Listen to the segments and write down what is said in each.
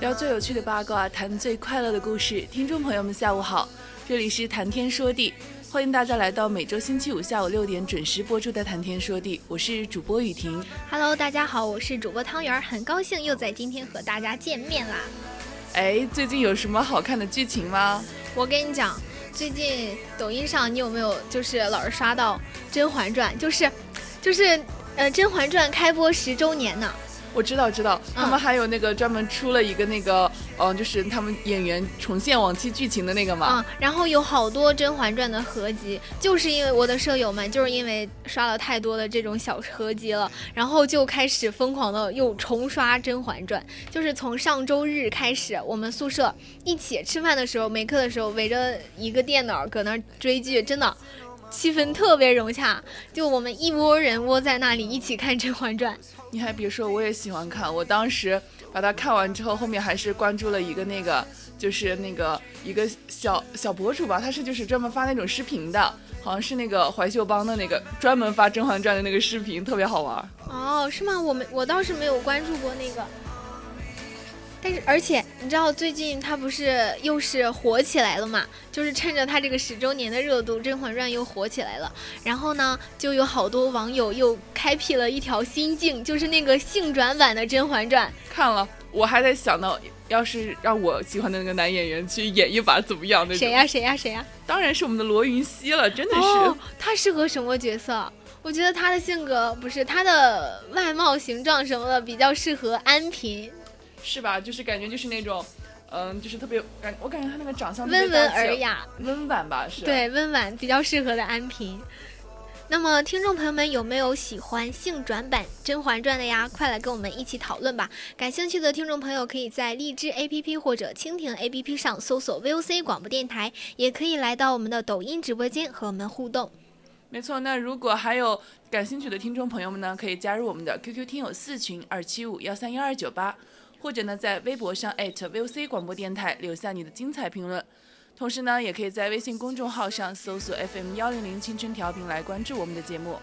聊最有趣的八卦，谈最快乐的故事。听众朋友们，下午好，这里是谈天说地，欢迎大家来到每周星期五下午六点准时播出的谈天说地，我是主播雨婷。Hello，大家好，我是主播汤圆，很高兴又在今天和大家见面啦。哎，最近有什么好看的剧情吗？我跟你讲。最近抖音上你有没有就是老是刷到《甄嬛传》？就是，就是，呃，《甄嬛传》开播十周年呢。我知道，知道，他们还有那个专门出了一个那个，嗯，就是他们演员重现往期剧情的那个嘛。嗯，然后有好多《甄嬛传》的合集，就是因为我的舍友们就是因为刷了太多的这种小合集了，然后就开始疯狂的又重刷《甄嬛传》。就是从上周日开始，我们宿舍一起吃饭的时候，没课的时候，围着一个电脑搁那追剧，真的气氛特别融洽，就我们一窝人窝在那里一起看《甄嬛传》。你还别说，我也喜欢看。我当时把它看完之后，后面还是关注了一个那个，就是那个一个小小博主吧，他是就是专门发那种视频的，好像是那个怀秀帮的那个专门发《甄嬛传》的那个视频，特别好玩。哦，是吗？我没，我倒是没有关注过那个。但是，而且你知道最近他不是又是火起来了嘛？就是趁着他这个十周年的热度，《甄嬛传》又火起来了。然后呢，就有好多网友又开辟了一条新境，就是那个性转版的《甄嬛传》。看了，我还在想到，要是让我喜欢的那个男演员去演一把怎么样？那谁呀？谁呀？谁呀？当然是我们的罗云熙了，真的是。他适合什么角色？我觉得他的性格不是他的外貌形状什么的，比较适合安嫔。是吧？就是感觉就是那种，嗯，就是特别感，我感觉他那个长相温文尔雅、温婉吧，是对温婉比较适合的安嫔。那么，听众朋友们有没有喜欢性转版《甄嬛传》的呀？快来跟我们一起讨论吧！感兴趣的听众朋友可以在荔枝 APP 或者蜻蜓 APP 上搜索 VOC 广播电台，也可以来到我们的抖音直播间和我们互动。没错，那如果还有感兴趣的听众朋友们呢，可以加入我们的 QQ 听友四群二七五幺三幺二九八。或者呢，在微博上 @VOC 广播电台留下你的精彩评论，同时呢，也可以在微信公众号上搜索 FM 幺零零青春调频来关注我们的节目。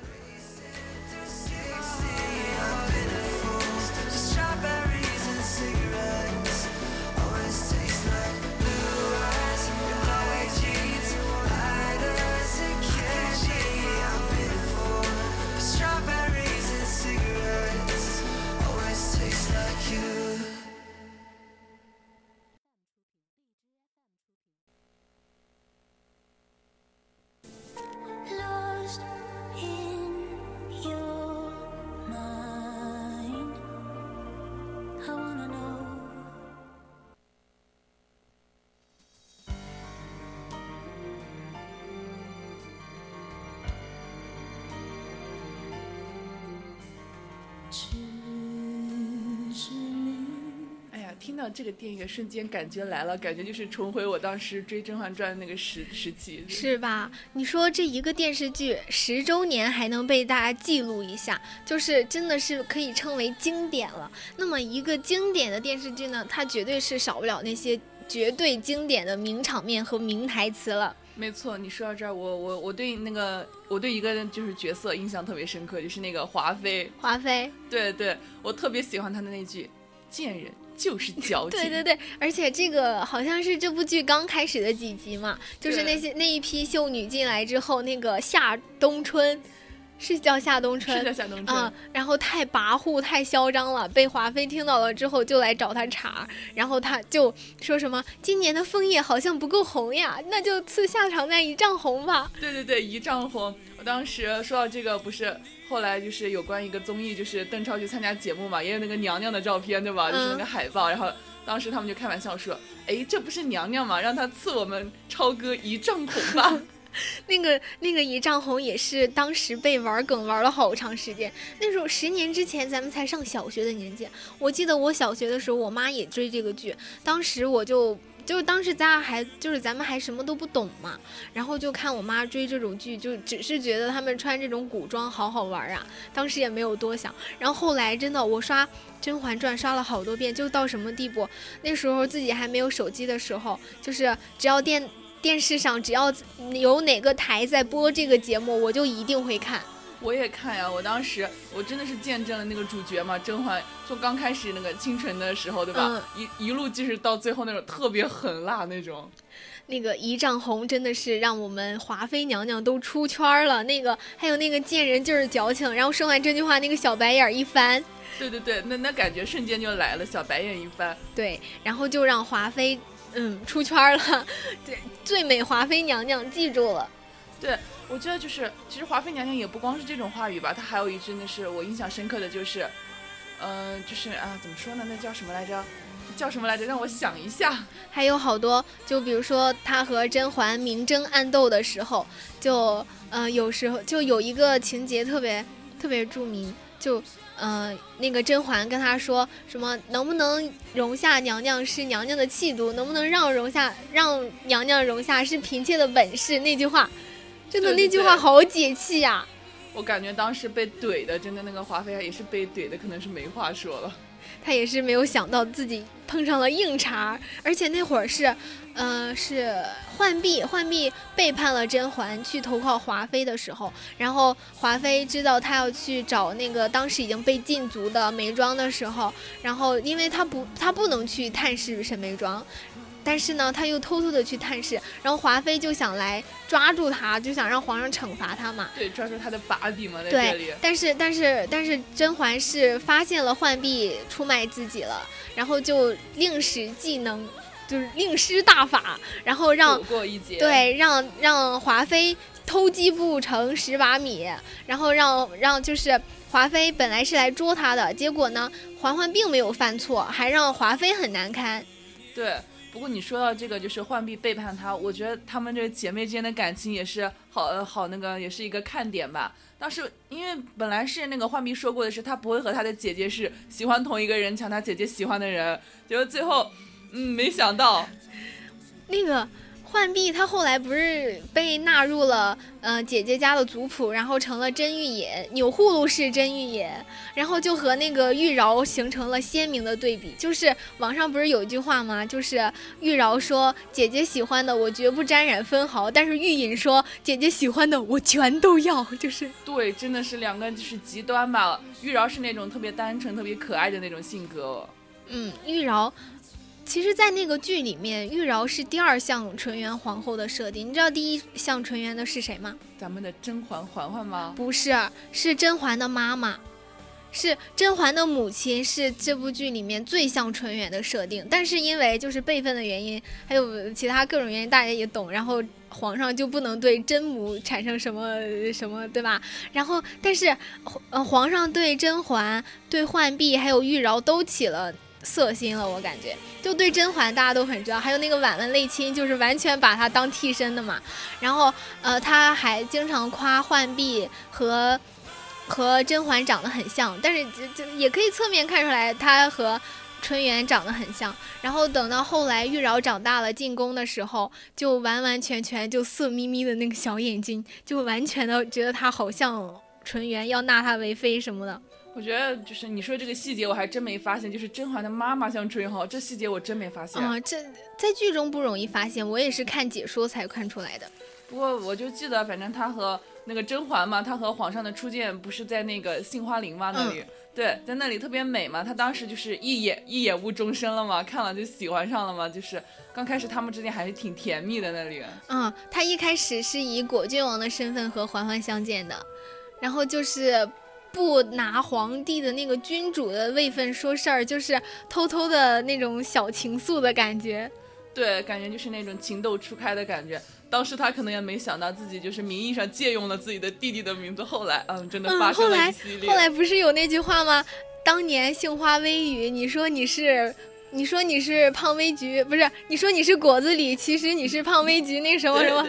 这个电影，瞬间感觉来了，感觉就是重回我当时追《甄嬛传》那个时时期，是吧？你说这一个电视剧十周年还能被大家记录一下，就是真的是可以称为经典了。那么一个经典的电视剧呢，它绝对是少不了那些绝对经典的名场面和名台词了。没错，你说到这儿，我我我对那个我对一个就是角色印象特别深刻，就是那个华妃。华妃，对对，我特别喜欢她的那句。贱人就是 矫情。对对对，而且这个好像是这部剧刚开始的几集嘛，就是那些那一批秀女进来之后，那个夏冬春，是叫夏冬春，是叫，夏冬春。啊、然后太跋扈、太嚣张了，被华妃听到了之后就来找他茬，然后他就说什么今年的枫叶好像不够红呀，那就赐夏常在一丈红吧。对对对，一丈红。我当时说到这个，不是后来就是有关一个综艺，就是邓超去参加节目嘛，也有那个娘娘的照片，对吧？就是那个海报，然后当时他们就开玩笑说：“哎，这不是娘娘吗？让她赐我们超哥一丈红吧。”那个那个一丈红也是当时被玩梗玩了好长时间。那时候十年之前咱们才上小学的年纪，我记得我小学的时候，我妈也追这个剧，当时我就。就是当时咱俩还就是咱们还什么都不懂嘛，然后就看我妈追这种剧，就只是觉得他们穿这种古装好好玩啊，当时也没有多想。然后后来真的我刷《甄嬛传》刷了好多遍，就到什么地步？那时候自己还没有手机的时候，就是只要电电视上只要有哪个台在播这个节目，我就一定会看。我也看呀，我当时我真的是见证了那个主角嘛，甄嬛就刚开始那个清纯的时候，对吧？一一路就是到最后那种特别狠辣那种。那个一丈红真的是让我们华妃娘娘都出圈了。那个还有那个贱人就是矫情，然后说完这句话，那个小白眼一翻，对对对，那那感觉瞬间就来了，小白眼一翻。对，然后就让华妃嗯出圈了，对，最美华妃娘娘记住了。对，我觉得就是，其实华妃娘娘也不光是这种话语吧，她还有一句那是我印象深刻的就是，呃，就是啊，怎么说呢？那叫什么来着？叫什么来着？让我想一下。还有好多，就比如说她和甄嬛明争暗斗的时候，就呃有时候就有一个情节特别特别著名，就呃那个甄嬛跟她说什么能不能容下娘娘是娘娘的气度，能不能让容下让娘娘容下是嫔妾的本事那句话，真的那句话好解气呀、我感觉当时被怼的，真的那个华妃也是被怼的，可能是没话说了。她也是没有想到自己碰上了硬茬儿，而且那会儿是，呃，是浣碧，浣碧背叛了甄嬛去投靠华妃的时候，然后华妃知道她要去找那个当时已经被禁足的眉庄的时候，然后因为她不，她不能去探视沈眉庄。但是呢，他又偷偷的去探视，然后华妃就想来抓住他，就想让皇上惩罚他嘛。对，抓住他的把柄嘛，在对这里。但是但是但是甄嬛是发现了浣碧出卖自己了，然后就令使技能，就是令施大法，然后让过一劫。，对让让华妃偷鸡不成蚀把米，然后让让就是华妃本来是来捉他的，结果呢嬛嬛并没有犯错，还让华妃很难堪。对。不过你说到这个，就是浣碧背叛他，我觉得她们这姐妹之间的感情也是好好那个，也是一个看点吧。当时因为本来是那个浣碧说过的是，她不会和她的姐姐是喜欢同一个人，抢她姐姐喜欢的人，结果最后，嗯，没想到，那个浣碧她后来不是被纳入了呃姐姐家的族谱，然后成了真玉野钮祜禄氏真玉野，然后就和那个玉娆形成了鲜明的对比。就是网上不是有一句话吗？就是玉娆说姐姐喜欢的我绝不沾染分毫，但是玉隐说姐姐喜欢的我全都要，就是对，真的是两个就是极端吧。玉娆是那种特别单纯、特别可爱的那种性格，嗯，玉娆。其实，在那个剧里面，玉娆是第二项纯元皇后的设定。你知道第一项纯元的是谁吗？咱们的甄嬛嬛嬛吗？不是，是甄嬛的妈妈，是甄嬛的母亲，是这部剧里面最像纯元的设定。但是因为就是辈分的原因，还有其他各种原因，大家也懂，然后皇上就不能对甄母产生什么什么，对吧？然后，但是呃，皇上对甄嬛、对浣碧还有玉娆都起了。色心了，我感觉就对甄嬛大家都很知道，还有那个婉婉泪亲，就是完全把她当替身的嘛。然后呃，他还经常夸浣碧和和甄嬛长得很像，但是就就也可以侧面看出来她和纯元长得很像。然后等到后来玉娆长大了进宫的时候，就完完全全就色眯眯的那个小眼睛，就完全的觉得她好像纯元，要纳她为妃什么的。我觉得就是你说这个细节，我还真没发现，就是甄嬛的妈妈像纯元，这细节我真没发现。啊、这在剧中不容易发现，我也是看解说才看出来的。不过我就记得，反正她和那个甄嬛嘛，她和皇上的初见不是在那个杏花林嘛那里，对，在那里特别美嘛。他当时就是一眼一眼误终身了嘛，看了就喜欢上了嘛。就是刚开始他们之间还是挺甜蜜的那里。嗯，他一开始是以果郡王的身份和嬛嬛相见的，然后就是不拿皇帝的那个君主的位分说事儿，就是偷偷的那种小情愫的感觉。对，感觉就是那种情窦初开的感觉。当时他可能也没想到自己就是名义上借用了自己的弟弟的名字，后来，嗯，真的发生了一系列。后来，后来不是有那句话吗？当年杏花微雨，你说你是，你说你是胖微菊，不是？你说你是果子狸，其实你是胖微菊，那什么什么。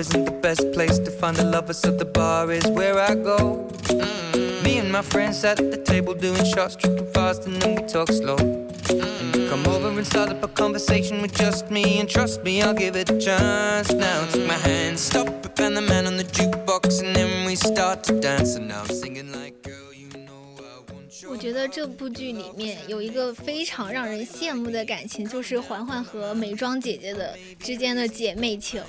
Isn't the best place to find the lovers, so the bar is where I go. Mm. Me and my friends at the table doing shots, tripping fast, and then we talk slow. Come over and start up a conversation with just me, and trust me, I'll give it a chance. Now take my hand, stop it, and the man on the jukebox, and then 我觉得这部剧里面有一个非常让人羡慕的感情就是嬛嬛和美妆姐姐的之间的姐妹情。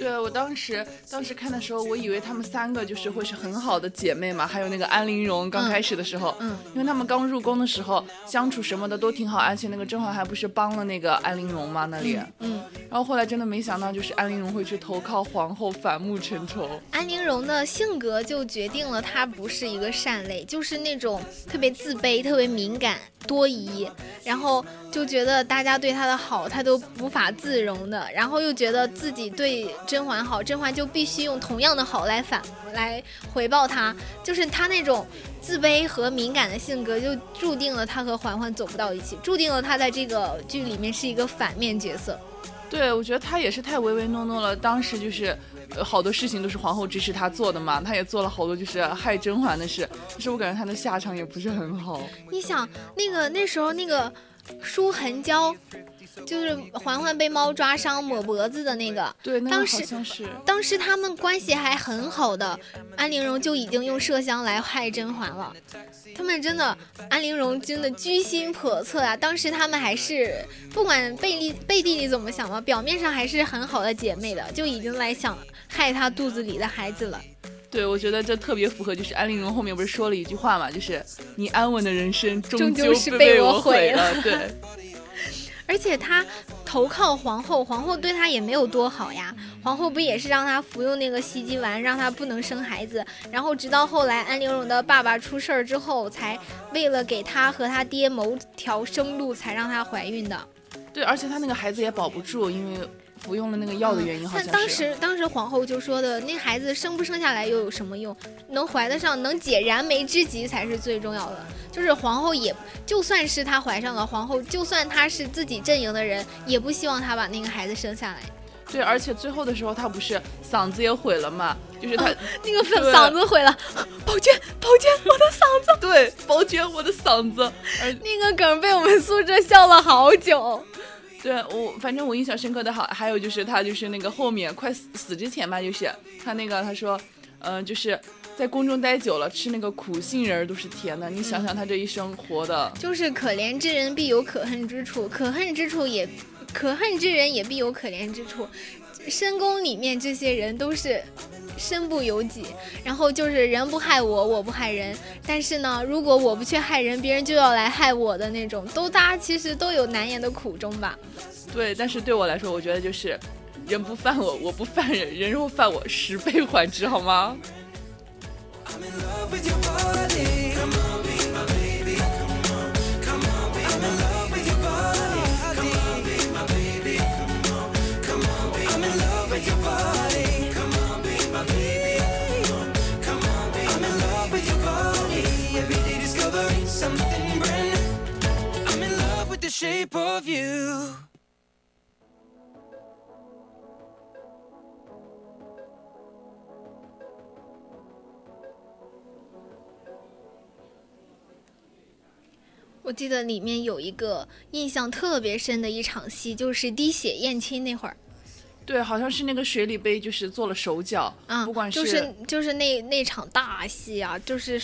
对我当时当时看的时候，我以为她们三个就是会是很好的姐妹嘛。还有那个安陵容，刚开始的时候，嗯，因为她们刚入宫的时候相处什么的都挺好，而且那个甄嬛还不是帮了那个安陵容嘛那里，嗯，然后后来真的没想到，就是安陵容会去投靠皇后，反目成仇。安陵容的性格就决定了她不是一个善类，就是那种特别。自卑，特别敏感、多疑，然后就觉得大家对他的好，他都无法自容的，然后又觉得自己对甄嬛好，甄嬛就必须用同样的好来反来回报他，就是他那种自卑和敏感的性格，就注定了他和嬛嬛走不到一起，注定了他在这个剧里面是一个反面角色。对，我觉得他也是太唯唯诺诺了，当时就是。好多事情都是皇后支持他做的嘛，他也做了好多就是害甄嬛的事，可是我感觉他的下场也不是很好。你想，那个那时候那个舒痕娇。就是嬛嬛被猫抓伤抹脖子的那个，对，当时当时他们关系还很好的，安陵容就已经用麝香来害甄嬛了。他们真的，安陵容真的居心叵测啊！当时他们还是不管背地背地里怎么想嘛，表面上还是很好的姐妹的，就已经来想害她肚子里的孩子了。对，我觉得这特别符合，就是安陵容后面不是说了一句话嘛，就是你安稳的人生终究是被我毁了。对。而且她投靠皇后，皇后对她也没有多好呀。皇后不也是让她服用那个袭击丸，让她不能生孩子。然后直到后来安陵容的爸爸出事儿之后，才为了给她和她爹谋条生路，才让她怀孕的。对，而且她那个孩子也保不住，因为。服用了那个药的原因，好像是。当时，当时皇后就说的，那孩子生不生下来又有什么用？能怀得上，能解燃眉之急才是最重要的。就是皇后也，就算是她怀上了，皇后就算她是自己阵营的人，也不希望她把那个孩子生下来。对，而且最后的时候，她不是嗓子也毁了嘛？就是她那个嗓子毁了，宝娟，宝娟，我的嗓子。对，宝娟，我的嗓子。那个梗被我们苏浙笑了好久。对我，反正我印象深刻的好，还有就是他就是那个后面快死死之前吧，就是他那个他说，嗯，就是在宫中待久了，吃那个苦杏仁都是甜的。你想想他这一生活的，就是可怜之人必有可恨之处，可恨之处也，可恨之人也必有可怜之处。深宫里面这些人都是。身不由己，然后就是人不害我，我不害人。但是呢，如果我不去害人，别人就要来害我的那种，都大家其实都有难言的苦衷吧。对，但是对我来说，我觉得就是人不犯我，我不犯人，人若犯我，十倍还之，好吗？shape of you 我 我记得里面有一个印象特别深的一场戏，就是滴血验亲那会儿对，好像是那个水里被就是做了手脚，嗯，不管就是就是那那场大戏啊，就是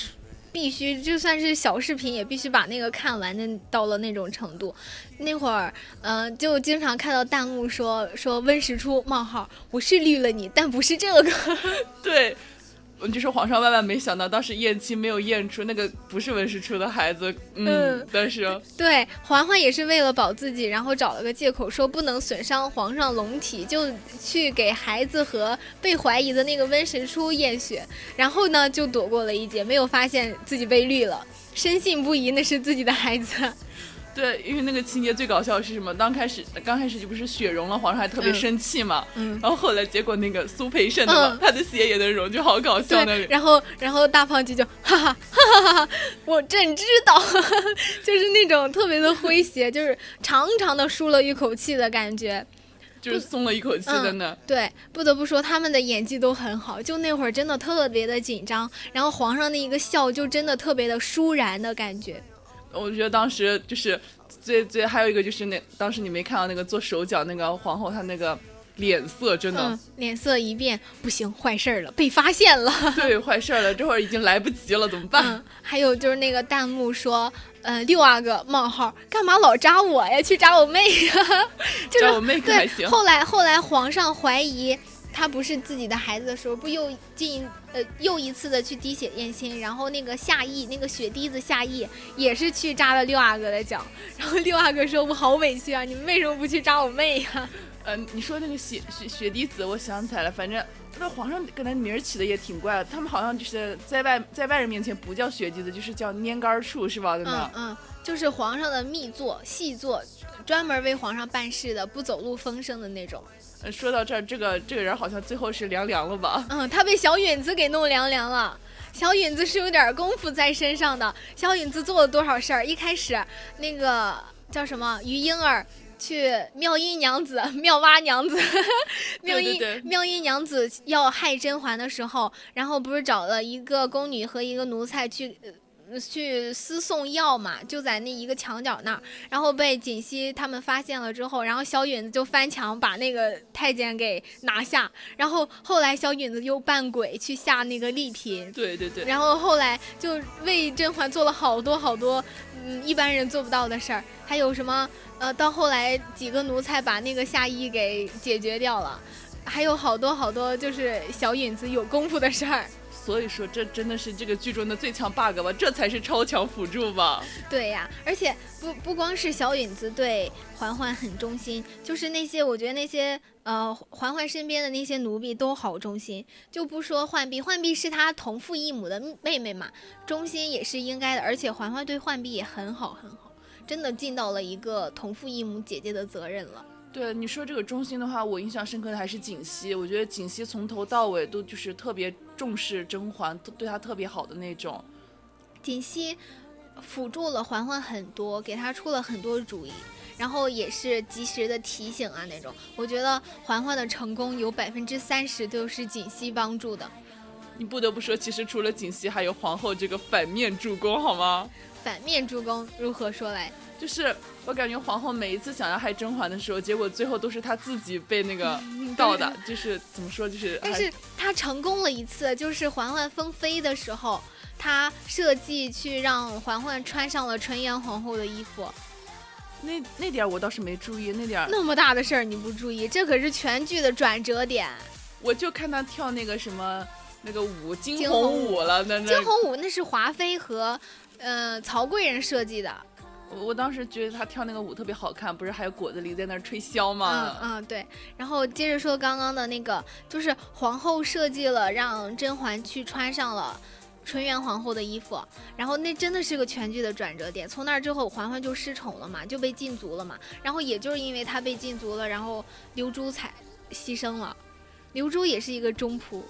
必须就算是小视频也必须把那个看完的到了那种程度。那会儿，嗯、就经常看到弹幕说说温实初冒号，我是绿了你，但不是这个。对。嗯就是皇上万万没想到，当时验亲没有验出那个不是温实初的孩子，嗯，嗯。但是对，嬛嬛也是为了保自己，然后找了个借口说不能损伤皇上龙体，就去给孩子和被怀疑的那个温实初验血，然后呢就躲过了一劫，没有发现自己被绿了，深信不疑那是自己的孩子。对，因为那个情节最搞笑的是什么？刚开始刚开始就不是雪融了，皇上还特别嗯生气嘛，嗯，然后后来结果那个苏培盛的嘛，嗯他的血也能融，就好搞笑那对，里。然后然后大胖鸡就哈哈哈哈哈，我真知道，就是那种特别的诙谐，就是长长的舒了一口气的感觉。就是松了一口气的呢。对，不得不说他们的演技都很好，就那会儿真的特别的紧张，然后皇上的一个笑就真的特别的舒然的感觉。我觉得当时就是最最还有一个就是那当时你没看到那个做手脚那个皇后她那个脸色真的、嗯，脸色一变，不行，坏事儿了，被发现了。对坏事儿了，这会儿已经来不及了，怎么办？嗯，还有就是那个弹幕说，呃，六阿哥冒号，干嘛老扎我呀？去扎我妹呀？就是扎我妹可还对，行后来后来皇上怀疑他不是自己的孩子的时候，不又进呃又一次的去滴血验亲，然后那个夏邑那个血滴子夏邑也是去扎了六阿哥的脚，然后六阿哥说我好委屈啊，你们为什么不去扎我妹呀？呃，你说那个血血血滴子，我想起来了，反正那皇上给他名儿起的也挺怪的，他们好像就是在外在外人面前不叫血滴子，就是叫拈杆处，是吧？真嗯的。嗯，就是皇上的密座细作，专门为皇上办事的，不走漏风声的那种。呃说到这儿，这个这个人好像最后是凉凉了吧？嗯，他被小允子给弄凉凉了。小允子是有点功夫在身上的。小允子做了多少事儿？一开始那个叫什么于莺儿去妙音娘子、妙蛙娘子、妙音妙音娘子要害甄嬛的时候，然后不是找了一个宫女和一个奴才去。呃去私送药嘛，就在那一个墙角那儿，然后被锦溪他们发现了之后，然后小允子就翻墙把那个太监给拿下，然后后来小允子又扮鬼去吓那个丽嫔，对对对，然后后来就为甄嬛做了好多好多，嗯，一般人做不到的事儿，还有什么呃，到后来几个奴才把那个夏邑给解决掉了，还有好多好多就是小允子有功夫的事儿。所以说这真的是这个剧中的最强 bug 吧？这才是超强辅助吧？对呀，而且不不光是小允子对嬛嬛很忠心，就是那些我觉得那些呃嬛嬛身边的那些奴婢都好忠心，就不说浣碧，浣碧是她同父异母的妹妹嘛，忠心也是应该的，而且嬛嬛对浣碧也很好很好，真的尽到了一个同父异母姐姐的责任了。对你说这个中心的话，我印象深刻的还是锦溪。我觉得锦溪从头到尾都就是特别重视甄嬛，对她特别好的那种。锦溪辅助了嬛嬛很多，给她出了很多主意，然后也是及时的提醒啊那种。我觉得嬛嬛的成功有百分之三十都是锦溪帮助的。你不得不说，其实除了锦溪，还有皇后这个反面助攻，好吗？反面助攻如何说来？就是我感觉皇后每一次想要害甄嬛的时候，结果最后都是她自己被那个倒的，就是怎么说，就是但是她成功了一次，就是嬛嬛封妃的时候，她设计去让嬛嬛穿上了纯元皇后的衣服。那那点儿我倒是没注意，那点儿那么大的事儿你不注意，这可是全剧的转折点。我就看她跳那个什么那个舞惊惊鸿鸿舞舞了，那那惊鸿舞那是华妃和呃曹贵人设计的。我我当时觉得她跳那个舞特别好看，不是还有果子狸在那儿吹箫吗？嗯嗯，对。然后接着说刚刚的那个，就是皇后设计了让甄嬛去穿上了纯元皇后的衣服，然后那真的是个全剧的转折点。从那之后，嬛嬛就失宠了嘛，就被禁足了嘛。然后也就是因为她被禁足了，然后刘珠才牺牲了。刘珠也是一个中仆，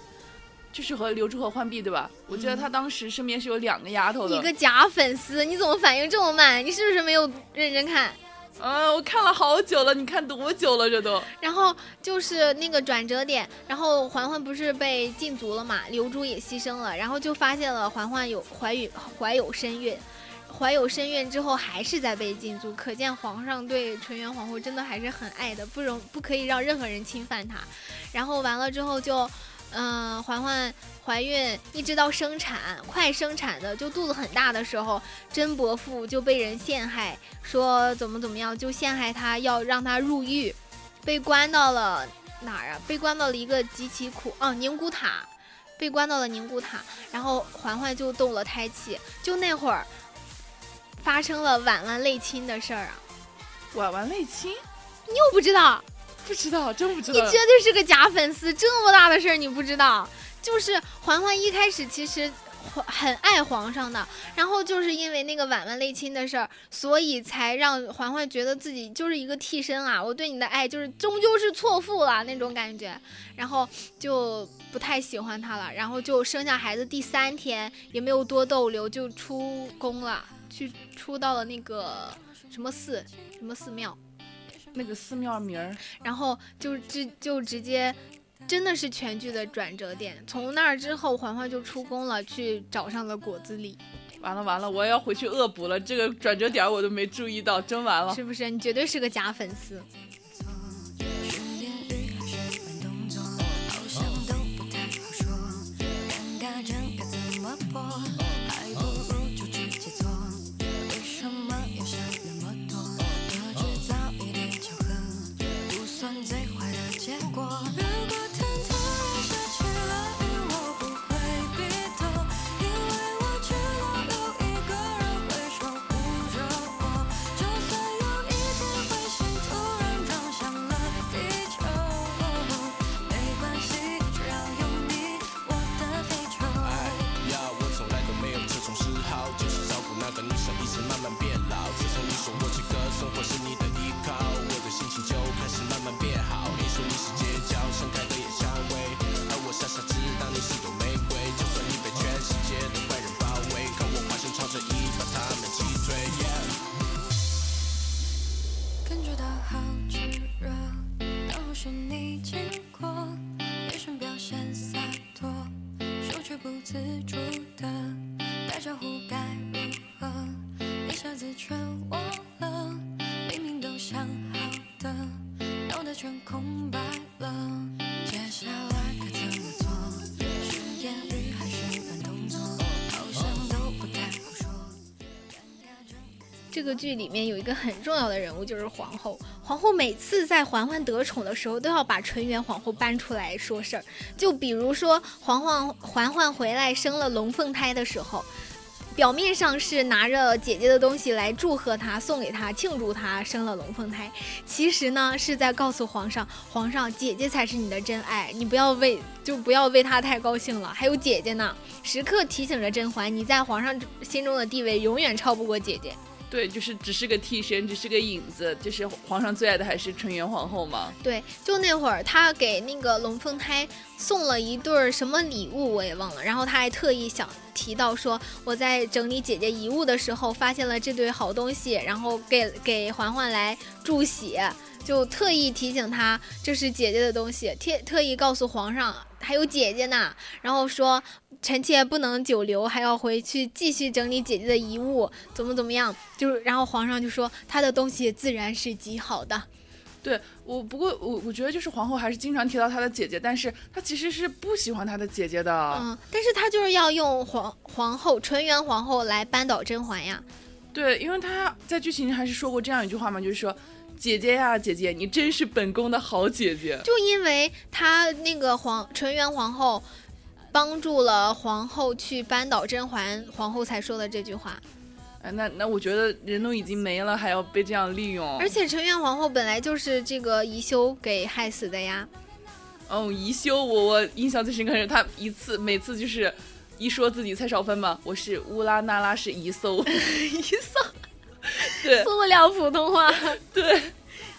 就是和刘珠和浣碧对吧？我记得他当时身边是有两个丫头的。你个假粉丝，你怎么反应这么慢？你是不是没有认真看？啊，我看了好久了，你看多久了？这都然后就是那个转折点，然后嬛嬛不是被禁足了嘛，刘珠也牺牲了，然后就发现了嬛嬛有怀孕，怀有身孕。怀有身孕之后还是在被禁足，可见皇上对纯元皇后真的还是很爱的，不容不可以让任何人侵犯她。然后完了之后就，嗯、嬛嬛怀孕一直到生产，快生产的就肚子很大的时候，甄伯父就被人陷害，说怎么怎么样，就陷害他，要让他入狱，被关到了哪儿啊？被关到了一个极其苦哦宁古塔。被关到了宁古塔，然后嬛嬛就动了胎气，就那会儿发生了婉婉泪亲的事儿啊，婉婉泪亲？你又不知道？不知道，真不知道。你绝对是个假粉丝，这么大的事儿你不知道？就是嬛嬛一开始其实很爱皇上的，然后就是因为那个婉婉类亲的事儿，所以才让嬛嬛觉得自己就是一个替身啊，我对你的爱就是终究是错付了那种感觉，然后就不太喜欢他了，然后就生下孩子第三天也没有多逗留就出宫了，去出到了那个什么寺什么寺庙。那个寺庙名儿，然后就直就直接，真的是全剧的转折点。从那儿之后，嬛嬛就出宫了，去找上了果子狸，完了完了，我要回去恶补了。这个转折点我都没注意到，真完了。是不是？你绝对是个假粉丝。个剧里面有一个很重要的人物，就是皇后。皇后每次在嬛嬛得宠的时候，都要把纯元皇后搬出来说事儿。就比如说嬛嬛嬛嬛回来生了龙凤胎的时候，表面上是拿着姐姐的东西来祝贺她、送给她、庆祝她生了龙凤胎，其实呢是在告诉皇上，皇上姐姐才是你的真爱，你不要为就不要为她太高兴了。还有姐姐呢，时刻提醒着甄嬛，你在皇上心中的地位永远超不过姐姐。对，就是只是个替身，只是个影子，就是皇上最爱的还是纯元皇后嘛。对，就那会儿他给那个龙凤胎送了一对儿什么礼物，我也忘了。然后他还特意想提到说，我在整理姐姐遗物的时候发现了这对好东西，然后给给嬛嬛来祝喜，就特意提醒她这是姐姐的东西，特特意告诉皇上还有姐姐呢，然后说臣妾不能久留，还要回去继续整理姐姐的遗物，怎么怎么样，就是然后皇上就说他的东西自然是极好的。对我，不过我我觉得就是皇后还是经常提到她的姐姐，但是她其实是不喜欢她的姐姐的。嗯，但是她就是要用皇皇后纯元皇后来扳倒甄嬛呀。对，因为她在剧情还是说过这样一句话嘛，就是说姐姐呀，姐姐，你真是本宫的好姐姐。就因为她那个皇纯元皇后帮助了皇后去扳倒甄嬛，皇后才说的这句话。哎，那那我觉得人都已经没了，还要被这样利用。而且纯元皇后本来就是这个宜修给害死的呀。哦，宜修，我我印象最深刻是她一次每次就是一说自己蔡少芬嘛，我是乌拉那拉是宜搜，宜搜，对，说不了普通话。对，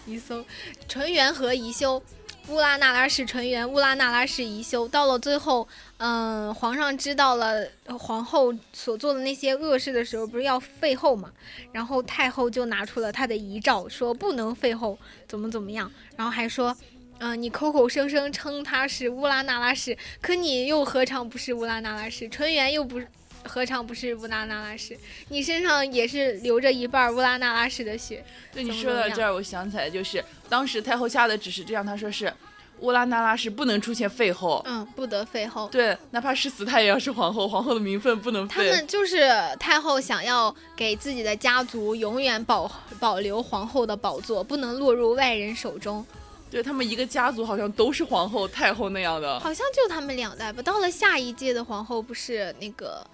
宜搜，纯元和宜修，乌拉那拉氏纯元，乌拉那拉氏宜修。到了最后，嗯，皇上知道了皇后所做的那些恶事的时候，不是要废后嘛？然后太后就拿出了她的遗诏，说不能废后，怎么怎么样，然后还说。嗯、你口口声声称她是乌拉那拉氏，可你又何尝不是乌拉那拉氏？纯元又不何尝不是乌拉那拉氏？你身上也是流着一半乌拉那拉氏的血。对你说到这儿，我想起来，就是当时太后下的指示这样，她说是乌拉那拉氏不能出现废后，嗯，不得废后。对，哪怕是死她也要是皇后，皇后的名分不能废。他们就是太后想要给自己的家族永远保保留皇后的宝座，不能落入外人手中。对他们一个家族好像都是皇后、太后那样的。好像就他们两代吧。到了下一届的皇后，不是那个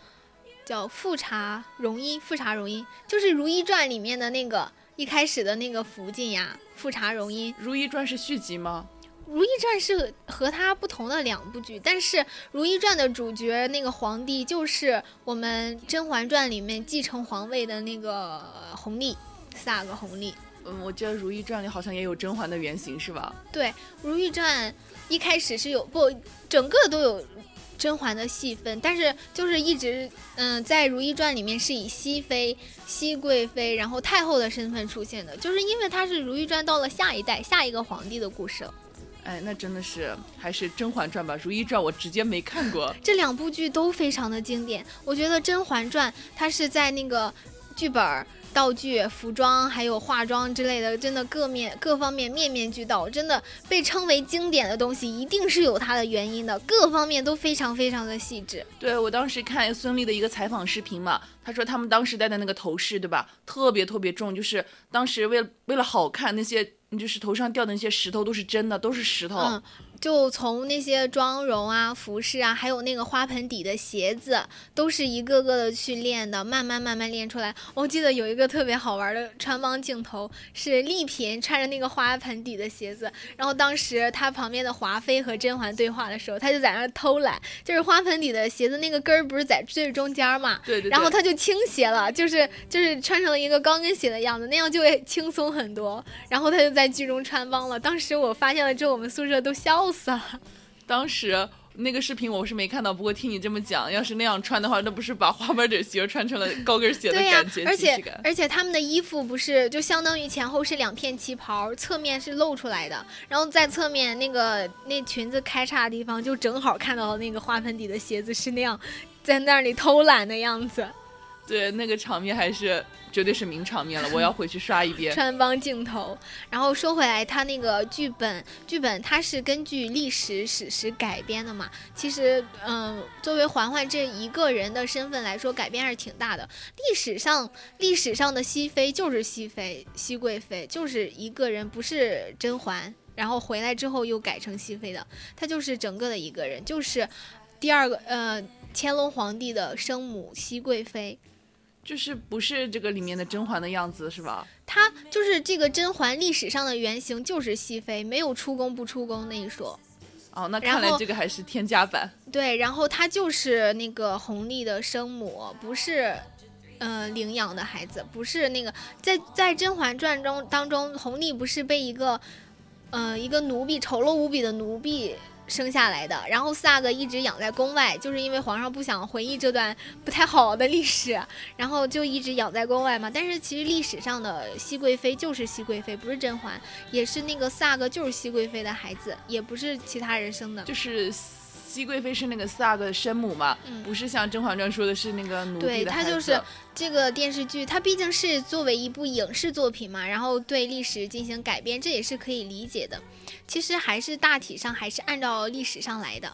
叫富察容音，富察容音就是《如懿传》里面的那个一开始的那个福晋呀，富察容音。《如懿传》是续集吗？《如懿传》是和它不同的两部剧，但是《如懿传》的主角那个皇帝就是我们《甄嬛传》里面继承皇位的那个弘历，四阿哥弘历。嗯，我记得《如懿传》里好像也有甄嬛的原型，是吧？对，《如懿传》一开始是有不，整个都有甄嬛的戏份，但是就是一直嗯，在《如懿传》里面是以熹妃、熹贵妃，然后太后的身份出现的，就是因为她是《如懿传》到了下一代、下一个皇帝的故事了。哎，那真的是还是《甄嬛传》吧，《如懿传》我直接没看过。这两部剧都非常的经典，我觉得《甄嬛传》它是在那个剧本儿。道具、服装还有化妆之类的，真的各面各方面面面俱到，真的被称为经典的东西，一定是有它的原因的，各方面都非常非常的细致。对我当时看孙俪的一个采访视频嘛，她说他们当时戴的那个头饰，对吧，特别特别重，就是当时为了为了好看，那些就是头上掉的那些石头都是真的，都是石头。嗯，就从那些妆容啊、服饰啊，还有那个花盆底的鞋子，都是一个个的去练的，慢慢慢慢练出来。我记得有一个特别好玩的穿帮镜头，是丽嫔穿着那个花盆底的鞋子，然后当时她旁边的华妃和甄嬛对话的时候，她就在那儿偷懒，就是花盆底的鞋子那个跟儿不是在最中间嘛，对对对。然后她就倾斜了，就是就是穿成了一个高跟鞋的样子，那样就会轻松很多。然后她就在剧中穿帮了，当时我发现了之后，我们宿舍都笑死了。当时那个视频我是没看到，不过听你这么讲，要是那样穿的话，那不是把花瓣底鞋穿成了高跟鞋的对呀、感觉？而且既视感而且他们的衣服不是就相当于前后是两片旗袍，侧面是露出来的，然后在侧面那个那裙子开叉的地方，就正好看到那个花盆底的鞋子是那样在那里偷懒的样子。对那个场面还是绝对是名场面了，我要回去刷一遍。穿帮镜头。然后说回来，他那个剧本，剧本它是根据历史史实改编的嘛。其实，嗯，作为嬛嬛这一个人的身份来说，改编还是挺大的。历史上，历史上的熹妃就是熹妃，熹贵妃就是一个人，不是甄嬛。然后回来之后又改成熹妃的，她就是整个的一个人，就是第二个呃乾隆皇帝的生母熹贵妃。就是不是这个里面的甄嬛的样子是吧？她就是这个甄嬛历史上的原型就是熹妃，没有出宫不出宫那一说。哦，那看来这个还是添加版。对，然后她就是那个弘历的生母，不是。呃，领养的孩子不是那个，在在《甄嬛传》中当中，弘历不是被一个，呃，一个奴婢丑陋无比的奴婢生下来的，然后四阿哥一直养在宫外，就是因为皇上不想回忆这段不太好的历史，然后就一直养在宫外嘛。但是其实历史上的熹贵妃就是熹贵妃，不是甄嬛，也是那个四阿哥就是熹贵妃的孩子，也不是其他人生的。就是熹贵妃是那个四阿哥的生母嘛，嗯不是像《甄嬛传》说的是那个奴婢对，的孩子。它就是这个电视剧，它毕竟是作为一部影视作品嘛，然后对历史进行改编，这也是可以理解的。其实还是大体上还是按照历史上来的，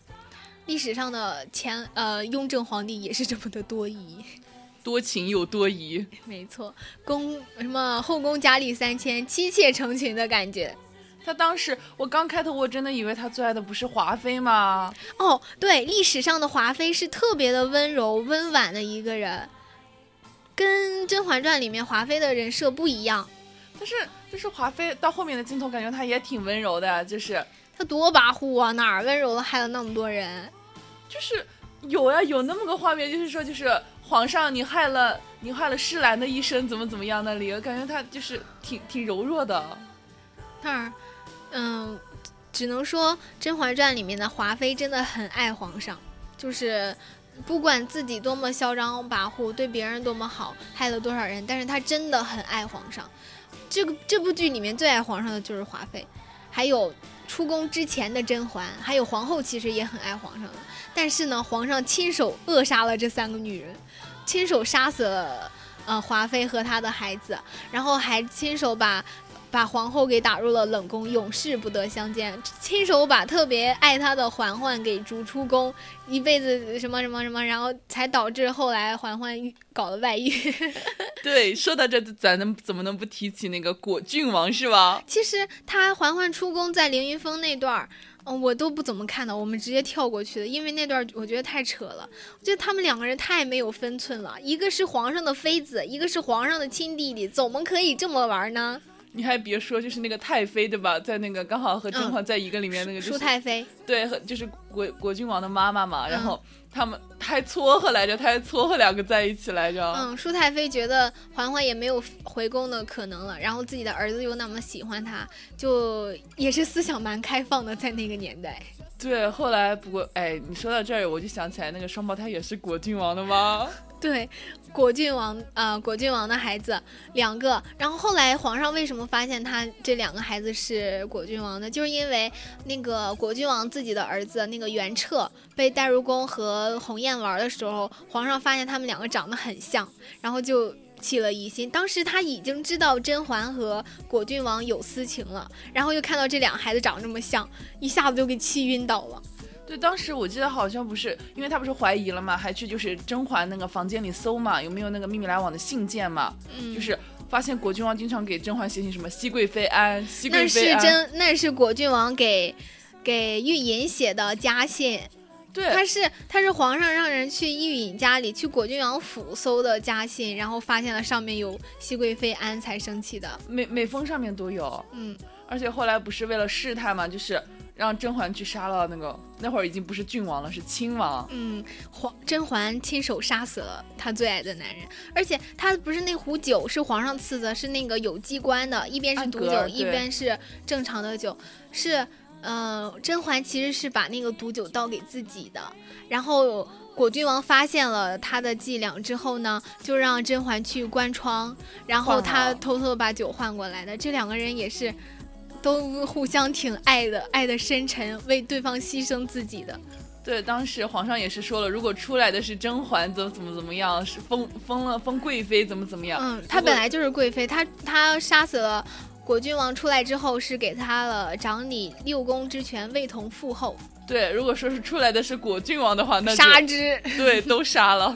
历史上的前呃雍正皇帝也是这么的多疑。多情又多疑。没错，宫什么后宫佳丽三千，妻妾成群的感觉。他当时我刚开头我真的以为他最爱的不是华妃吗？哦，对，历史上的华妃是特别的温柔温婉的一个人，跟《甄嬛传》里面华妃的人设不一样。但是就是华妃到后面的镜头，感觉她也挺温柔的，就是她多跋扈啊，哪儿温柔了，害了那么多人。就是有呀，有那么个画面，就是说就是皇上你害了你害了施兰的一生，怎么怎么样那里，我感觉她就是挺挺柔弱的。那儿，嗯，只能说《甄嬛传》里面的华妃真的很爱皇上，就是不管自己多么嚣张跋扈，对别人多么好，害了多少人，但是她真的很爱皇上。这个这部剧里面最爱皇上的就是华妃，还有出宫之前的甄嬛，还有皇后，其实也很爱皇上的。但是呢，皇上亲手扼杀了这三个女人，亲手杀死了呃华妃和她的孩子，然后还亲手把。把皇后给打入了冷宫，永世不得相见。亲手把特别爱她的嬛嬛给逐出宫，一辈子什么什么什么，然后才导致后来嬛嬛搞了外遇。对，说到这，咱能怎么能不提起那个果郡王是吧？其实她嬛嬛出宫在凌云峰那段儿，嗯，我都不怎么看的，我们直接跳过去的，因为那段我觉得太扯了。我觉得他们两个人太没有分寸了，一个是皇上的妃子，一个是皇上的亲弟弟，怎么可以这么玩呢？你还别说，就是那个太妃对吧？在那个刚好和甄嬛在一个里面那个、就是舒太妃，对，和就是果果郡王的妈妈嘛，嗯然后他们他还撮合来着，他还撮合两个在一起来着。嗯，舒太妃觉得嬛嬛也没有回宫的可能了，然后自己的儿子又那么喜欢她，就也是思想蛮开放的，在那个年代。对，后来不过哎，你说到这儿，我就想起来那个双胞胎也是果郡王的吗？对，果郡王啊、呃，果郡王的孩子两个，然后后来皇上为什么发现他这两个孩子是果郡王呢？就是因为那个果郡王自己的儿子那个元彻被带入宫和鸿雁玩的时候，皇上发现他们两个长得很像，然后就。起了疑心，当时他已经知道甄嬛和果郡王有私情了，然后又看到这两个孩子长这么像，一下子就给气晕倒了。对，当时我记得好像不是，因为他不是怀疑了嘛，还去就是甄嬛那个房间里搜嘛，有没有那个秘密来往的信件嘛，嗯，就是发现果郡王经常给甄嬛写信什么熹贵妃安，熹贵妃安，那是真，那是果郡王给给玉隐写的家信。对，他是他是皇上让人去玉隐家里去果郡王府搜的家信，然后发现了上面有熹贵妃安才生气的。每每封上面都有，嗯，而且后来不是为了试探嘛，就是让甄嬛去杀了那个那会儿已经不是郡王了，是亲王。嗯，皇甄嬛亲手杀死了她最爱的男人，而且她不是那壶酒是皇上赐的，是那个有机关的，一边是毒酒，一边是正常的酒，是。呃，甄嬛其实是把那个毒酒倒给自己的，然后果郡王发现了他的伎俩之后呢，就让甄嬛去关窗，然后换他偷偷把酒换过来的。这两个人也是都互相挺爱的，爱的深沉，为对方牺牲自己的。对，当时皇上也是说了，如果出来的是甄嬛，怎么怎么怎么样，是封封了封贵妃，怎么怎么样。嗯，她本来就是贵妃，她她杀死了果郡王出来之后，是给她了长理六宫之权，位同父后，对，如果说是出来的是果郡王的话，那杀之。对都杀了。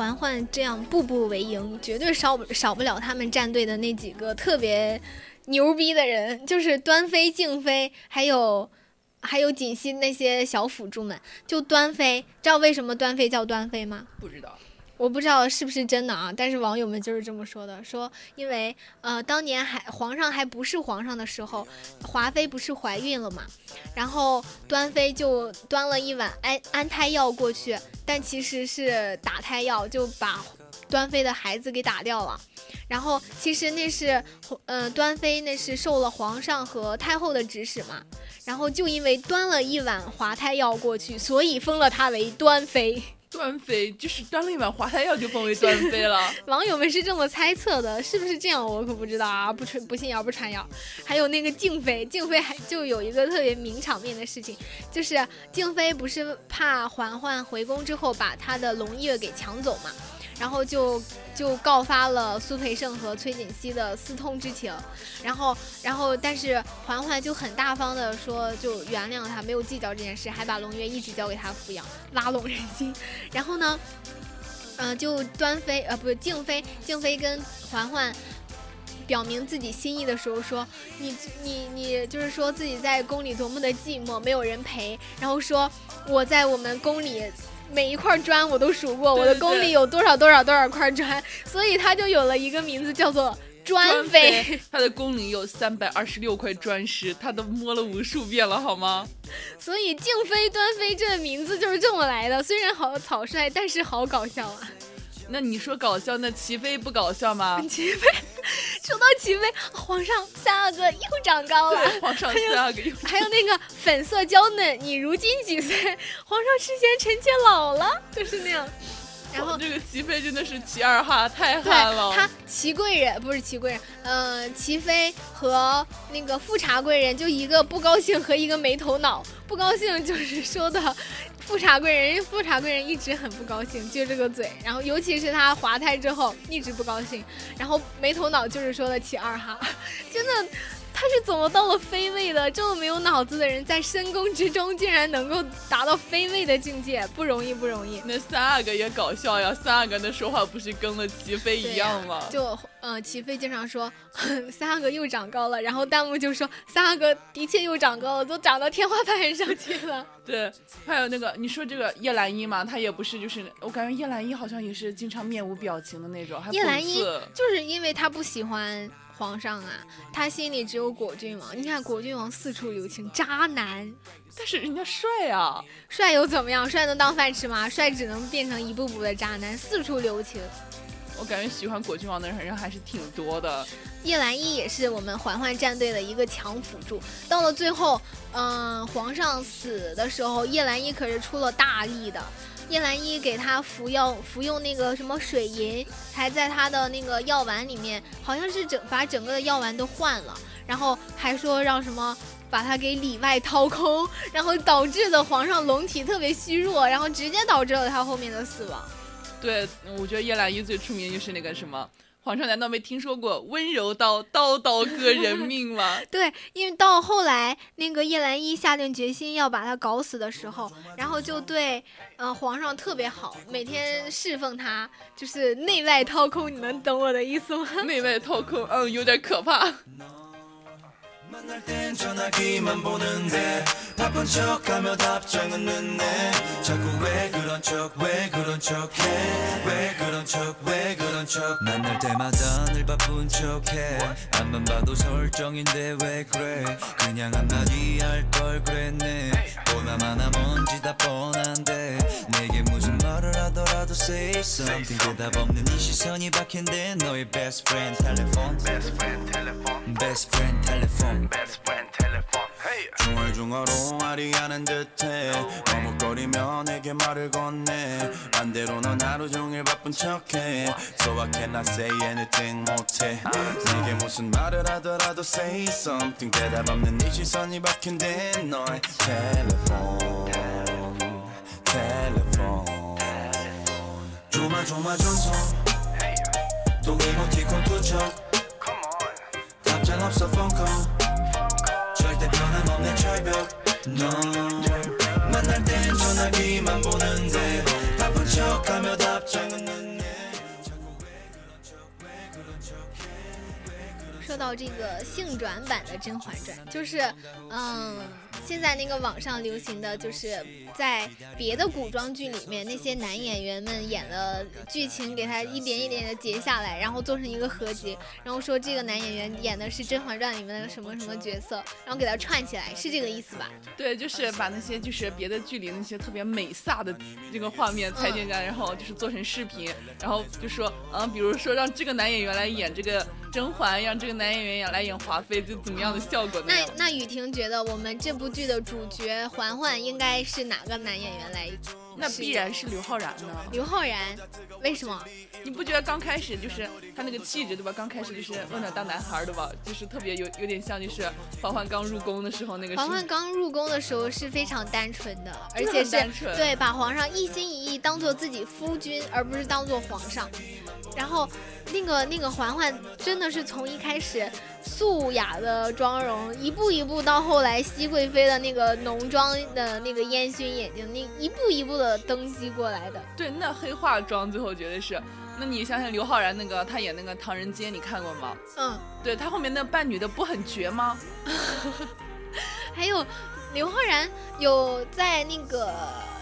环环这样步步为营，绝对少少不了他们战队的那几个特别牛逼的人，就是端妃、静妃，还有还有锦汐那些小辅助们。就端妃，知道为什么端妃叫端妃吗？不知道，我不知道是不是真的啊，但是网友们就是这么说的，说因为呃当年还皇上还不是皇上的时候，华妃不是怀孕了嘛，然后端妃就端了一碗安安胎药过去，但其实是打胎药，就把端妃的孩子给打掉了。然后其实那是呃端妃那是受了皇上和太后的指使嘛，然后就因为端了一碗滑胎药过去，所以封了她为端妃。端妃就是端了一碗滑胎药就封为端妃了。网友们是这么猜测的，是不是这样？我可不知道啊，不传不信谣不传谣。还有那个静妃，静妃还就有一个特别名场面的事情，就是静妃不是怕嬛嬛回宫之后把她的龙月给抢走嘛，然后就就告发了苏培盛和崔槿汐的私通之情，然后然后但是嬛嬛就很大方的说就原谅他，没有计较这件事，还把胧月一直交给他抚养，拉拢人心。然后呢，嗯、就端妃呃不是静妃，静妃跟嬛嬛。表明自己心意的时候说，你你你就是说自己在宫里多么的寂寞，没有人陪，然后说我在我们宫里每一块砖我都数过，我的宫里有多少多少多少块砖，所以他就有了一个名字叫做砖。妃，他的宫里有三百二十六块砖石，他都摸了无数遍了，好吗？所以静妃、端妃这名字就是这么来的，虽然好草率，但是好搞笑啊！那你说搞笑，那齐妃不搞笑吗？齐妃，说到齐妃，皇上三阿哥又长高了。皇上三阿哥又还有那个粉色娇嫩，你如今几岁？皇上之前臣妾老了，就是那样。然后这个齐妃真的是齐二哈，太对憨了。他齐贵人不是齐贵人，呃，齐妃和那个富察贵人就一个不高兴和一个没头脑。不高兴就是说的富察贵人，因为富察贵人一直很不高兴，就这个嘴，然后尤其是他滑胎之后一直不高兴。然后没头脑就是说的起二哈，真的。他是怎么到了妃位的？这么没有脑子的人，在深宫之中竟然能够达到妃位的境界，不容易，不容易。那三阿哥也搞笑呀，三阿哥那说话不是跟了齐妃一样吗？就呃，齐妃经常说 三阿哥又长高了，然后弹幕就说三阿哥的确又长高了，都长到天花板上去了。对，还有那个你说这个叶澜依嘛，她也不是，就是我感觉叶澜依好像也是经常面无表情的那种，还叶澜依就是因为她不喜欢皇上啊，他心里只有果郡王。你看果郡王四处留情，渣男，但是人家帅啊，帅又怎么样？帅能当饭吃吗？帅只能变成一步步的渣男，四处留情。我感觉喜欢果郡王的人还是挺多的。叶澜依也是我们嬛嬛战队的一个强辅助。到了最后，嗯、皇上死的时候，叶澜依可是出了大力的。叶澜依给他服药，服用那个什么水银，还在他的那个药丸里面，好像是整把整个的药丸都换了，然后还说让什么把他给里外掏空，然后导致的皇上龙体特别虚弱，然后直接导致了他后面的死亡。对，我觉得叶澜依最出名就是那个什么。皇上难道没听说过温柔刀刀刀割人命吗？对，因为到后来那个叶澜依下定决心要把他搞死的时候，然后就对呃皇上特别好，每天侍奉他，就是内外掏空，你能懂我的意思吗？内外掏空，嗯，有点可怕。 만날 땐 전화기만 보는데 바쁜 척하며 답장은 늦네. 자꾸 왜 그런 척 왜 그런 척해? 왜 그런 척 왜 그런 척? 만날 때마다 늘 바쁜 척해. 앞만 봐도 설정인데 왜 그래? 그냥 한마디 할 걸 그랬네. 보나마나 뭔지 다 뻔한데 내게 무슨 말을 하더라도 say something. 대답 없는 이 시선이 박힌 데 너의 best friend 텔레폰 best friend 텔레폰 best friend 텔레폰 텔레폰 중얼중얼 옹알이 하는 듯해. 머뭇거리며 내게 말을 건네. 반대로 넌 하루 종일 바쁜 척해. So I cannot say anything 못해. 내게 무슨 말을 하더라도 say something. 대답 없는 이 시선이 박힌데 너의 텔레폰 텔레폰 조마조마존손 또 이모티콘 투척 답장 없어 폰콜 절대 변함없는 철벽 너 만날 땐 전화기만 보는데 바쁜 척하며 답장은 늦네 자꾸 왜 그런 척왜 그런 척해 왜 그런 说到这个性转版的《甄嬛传》，就是嗯， 现在那个网上流行的就是在别的古装剧里面，那些男演员们演的剧情给他一点一点的截下来，然后做成一个合集，然后说这个男演员演的是《甄嬛传》里面的什么什么角色，然后给他串起来，是这个意思吧？对，就是把那些就是别的剧里那些特别美飒的这个画面裁剪下来，然后就是做成视频，然后就说，嗯，比如说让这个男演员来演这个甄嬛，让这个男演员来演华妃，就怎么样的效果那那。那雨婷觉得我们这部剧的主角环环应该是哪个男演员来？那必然是刘昊然呢。刘昊然，为什么？你不觉得刚开始就是他那个气质对吧？刚开始就是忘点大男孩对吧？就是特别有有点像就是环环刚入宫的时候那个。环环刚入宫的时候是非常单纯的，而且是对把皇上一心一意当做自己夫君，而不是当做皇上。然后，那个那个嬛嬛真的是从一开始素雅的妆容，一步一步到后来熹贵妃的那个浓妆的那个烟熏眼睛，那一步一步的登基过来的。对，那黑化妆最后绝对是。那你想想刘昊然那个，他演那个《唐人街》，你看过吗？嗯。对他后面那扮女的不很绝吗？还有刘昊然有在那个。《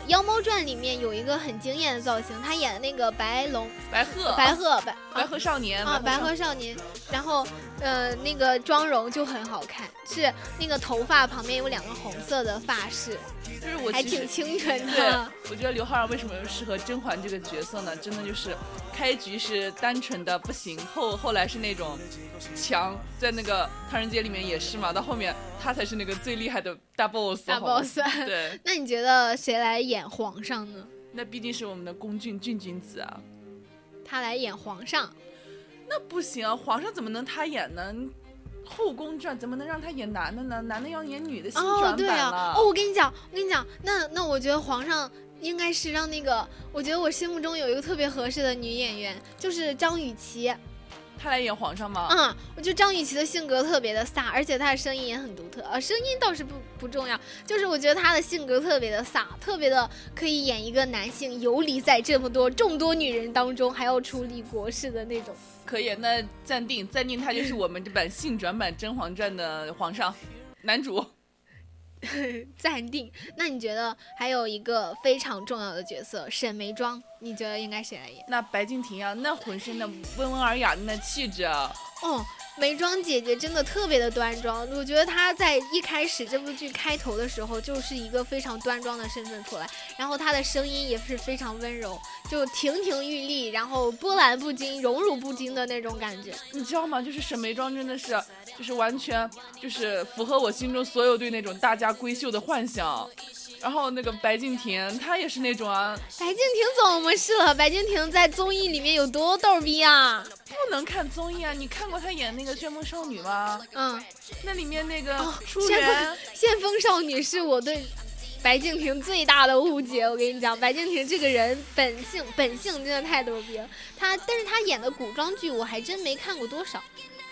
妖猫传》里面有一个很惊艳的造型，他演的那个白龙、白鹤、白鹤、白白鹤少年啊，白鹤少年，然后呃，那个妆容就很好看，是那个头发旁边有两个红色的发饰，就是我还挺清纯的。我觉得刘昊然为什么适合甄嬛这个角色呢？真的就是开局是单纯的不行，后后来是那种强，在那个《唐人街》里面也是嘛，到后面他才是那个最厉害的大 boss。大 boss。对。那你觉得谁来演？演皇上呢？那毕竟是我们的宫俊俊君子啊，他来演皇上，那不行啊！皇上怎么能他演呢？后宫传怎么能让他演男的呢？男的要演女的，新转版了。哦，我跟你讲，我跟你讲，那那我觉得皇上应该是让那个，我觉得我心目中有一个特别合适的女演员，就是张雨绮。他来演皇上吗？嗯，我觉得张雨绮的性格特别的飒，而且她的声音也很独特。呃，声音倒是不不重要，就是我觉得她的性格特别的飒，特别的可以演一个男性游离在这么多众多女人当中，还要处理国事的那种。可以，那暂定暂定，他就是我们这版性转版《甄嬛传》的皇上，男主。暂定。那你觉得还有一个非常重要的角色沈眉庄，你觉得应该谁来演？那白敬亭啊，那浑身的温文尔雅的那气质啊。哦。眉庄姐姐真的特别的端庄，我觉得她在一开始这部剧开头的时候就是一个非常端庄的身份出来，然后她的声音也是非常温柔，就亭亭玉立，然后波澜不惊、荣辱不惊的那种感觉。你知道吗？就是沈眉庄真的是，就是完全就是符合我心中所有对那种大家闺秀的幻想。然后那个白敬亭，他也是那种啊。白敬亭怎么是了？白敬亭在综艺里面有多逗逼啊？不能看综艺啊！你看过他演那个《旋风少女》吗？嗯，那里面那个初原。旋风少女是我对白敬亭最大的误解。我跟你讲，白敬亭这个人本性本性真的太逗逼了。他，但是他演的古装剧我还真没看过多少。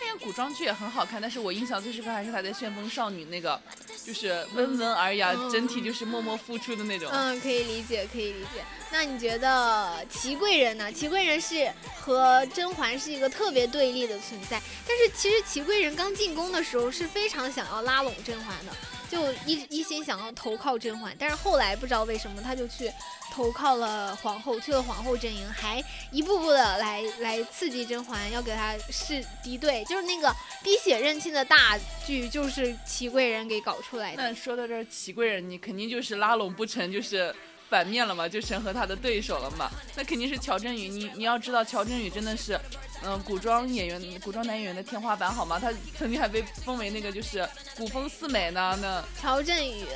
演古装剧也很好看，但是我印象最深刻还是他在《旋风少女》那个，就是温文尔雅，整体就是默默付出的那种。嗯，可以理解，可以理解。那你觉得祺贵人呢？祺贵人是和甄嬛是一个特别对立的存在，但是其实祺贵人刚进宫的时候是非常想要拉拢甄嬛的。就一一心想要投靠甄嬛，但是后来不知道为什么他就去投靠了皇后，去了皇后阵营，还一步步的来来刺激甄嬛，要给她是敌对，就是那个滴血认亲的大剧，就是祺贵人给搞出来的。那说到这儿，祺贵人你肯定就是拉拢不成，就是。反面了嘛，就成和他的对手了嘛。那肯定是乔振宇，你你要知道，乔振宇真的是，嗯，古装演员、古装男演员的天花板，好吗？他曾经还被封为那个就是古风四美呢。那乔振宇，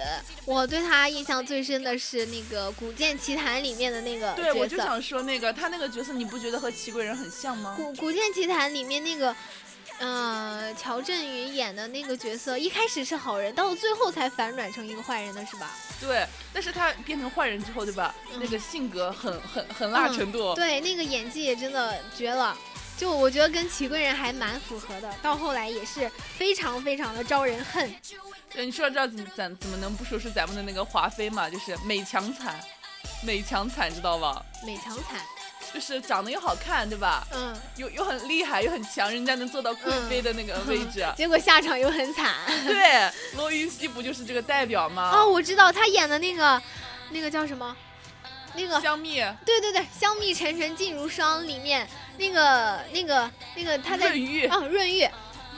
我对他印象最深的是那个《古剑奇谭》里面的那个对，我就想说那个他那个角色，你不觉得和齐贵人很像吗？古《古剑奇谭》里面那个。嗯，乔振宇演的那个角色一开始是好人，到最后才反转成一个坏人的是吧？对，但是他变成坏人之后，对吧？那个性格很很很辣程度。对，那个演技也真的绝了，就我觉得跟齐贵人还蛮符合的。到后来也是非常非常的招人恨。对，你说到这怎怎么能不说是咱们的那个华妃嘛？就是美强惨，美强惨，知道吧？美强惨。就是长得又好看，对吧？嗯，又又很厉害，又很强，人家能做到贵妃的那个位置，结果下场又很惨。对，罗云熙不就是这个代表吗？哦，我知道他演的那个，那个叫什么？那个香蜜。对对对，香蜜沉沉烬如霜里面那个那个那个他在润玉啊润玉。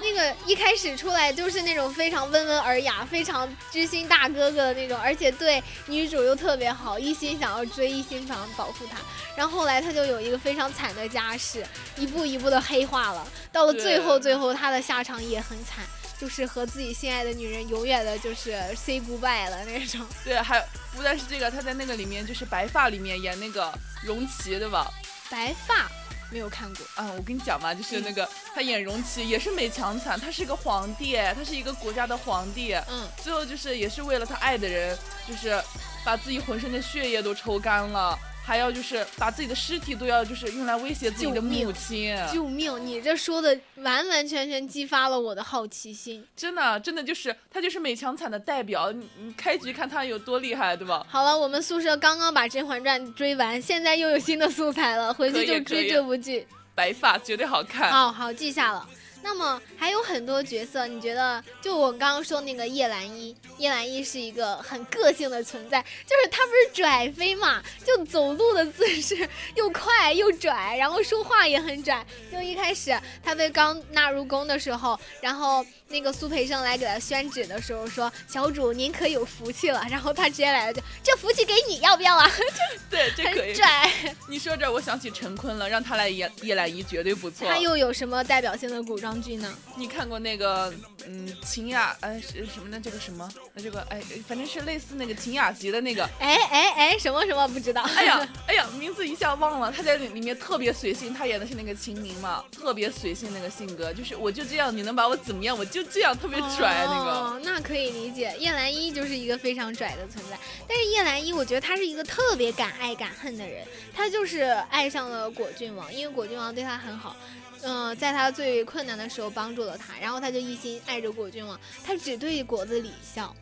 那个一开始出来就是那种非常温文尔雅、非常知心大哥哥的那种，而且对女主又特别好，一心想要追，一心想要保护她。然后后来他就有一个非常惨的家世，一步一步的黑化了。到了最后，最后他的下场也很惨，就是和自己心爱的女人永远的就是 say goodbye 了那种。对，还有不但是这个，他在那个里面就是白发里面演那个容琪，对吧？白发没有看过，啊，我跟你讲嘛，就是那个他演容齐也是美强惨，他是一个皇帝，他是一个国家的皇帝，嗯，最后就是也是为了他爱的人，就是把自己浑身的血液都抽干了。还要就是把自己的尸体都要就是用来威胁自己的母亲，救命！你这说的完完全全激发了我的好奇心。真的真的就是他就是美强惨的代表，你你开局看他有多厉害，对吧？好了，我们宿舍刚刚把《甄嬛传》追完，现在又有新的素材了，回去就追这部剧。白发绝对好看。哦好记下了。那么还有很多角色，你觉得就我刚刚说那个叶澜依，叶澜依是一个很个性的存在，就是她不是拽飞嘛，就走路的姿势又快又拽，然后说话也很拽。就一开始她被刚纳入宫的时候，然后那个苏培盛来给他宣旨的时候说：“小主您可有福气了。”然后他直接来了句：“这福气给你要不要啊？” 对，这可以很。拽。你说这，我想起陈坤了，让他来演叶澜依绝对不错。他又有什么代表性的古装剧呢？你看过那个嗯秦雅哎是什么呢？这个什么？那这个哎反正是类似那个秦雅集的那个。哎哎哎，什么什么不知道？哎呀 哎呀，名字一下忘了。他在里里面特别随性，他演的是那个秦明嘛，特别随性那个性格，就是我就这样，你能把我怎么样？我就这样，特别拽那个。哦，那可以理解。叶澜依就是一个非常拽的存在，但是叶澜依，我觉得她是一个特别敢爱敢恨的人。她就是爱上了果郡王，因为果郡王对她很好，嗯、在她最困难的时候帮助了她，然后她就一心爱着果郡王，她只对果子狸笑，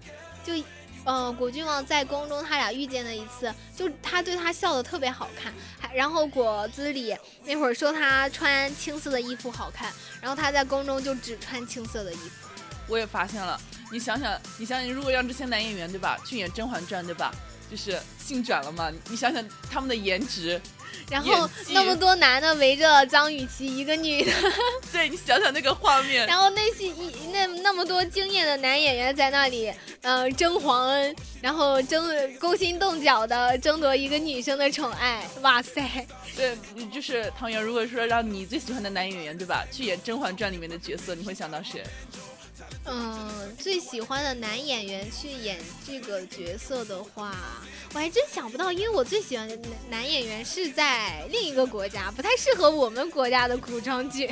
就。嗯，果郡王在宫中，他俩遇见了一次，就他对他笑的特别好看，还然后果子狸那会儿说他穿青色的衣服好看，然后他在宫中就只穿青色的衣服。我也发现了，你想想，你想想，如果让这些男演员对吧，去演《甄嬛传》对吧，就是性转了嘛？你想想他们的颜值，然后那么多男的围着张雨绮一个女的，对你想想那个画面，然后那些一那那么多惊艳的男演员在那里，呃，争皇恩，然后争勾心斗角的争夺一个女生的宠爱，哇塞！对，你就是唐元。如果说让你最喜欢的男演员对吧，去演《甄嬛传》里面的角色，你会想到谁？嗯，最喜欢的男演员去演这个角色的话，我还真想不到，因为我最喜欢的男演员是在另一个国家，不太适合我们国家的古装剧。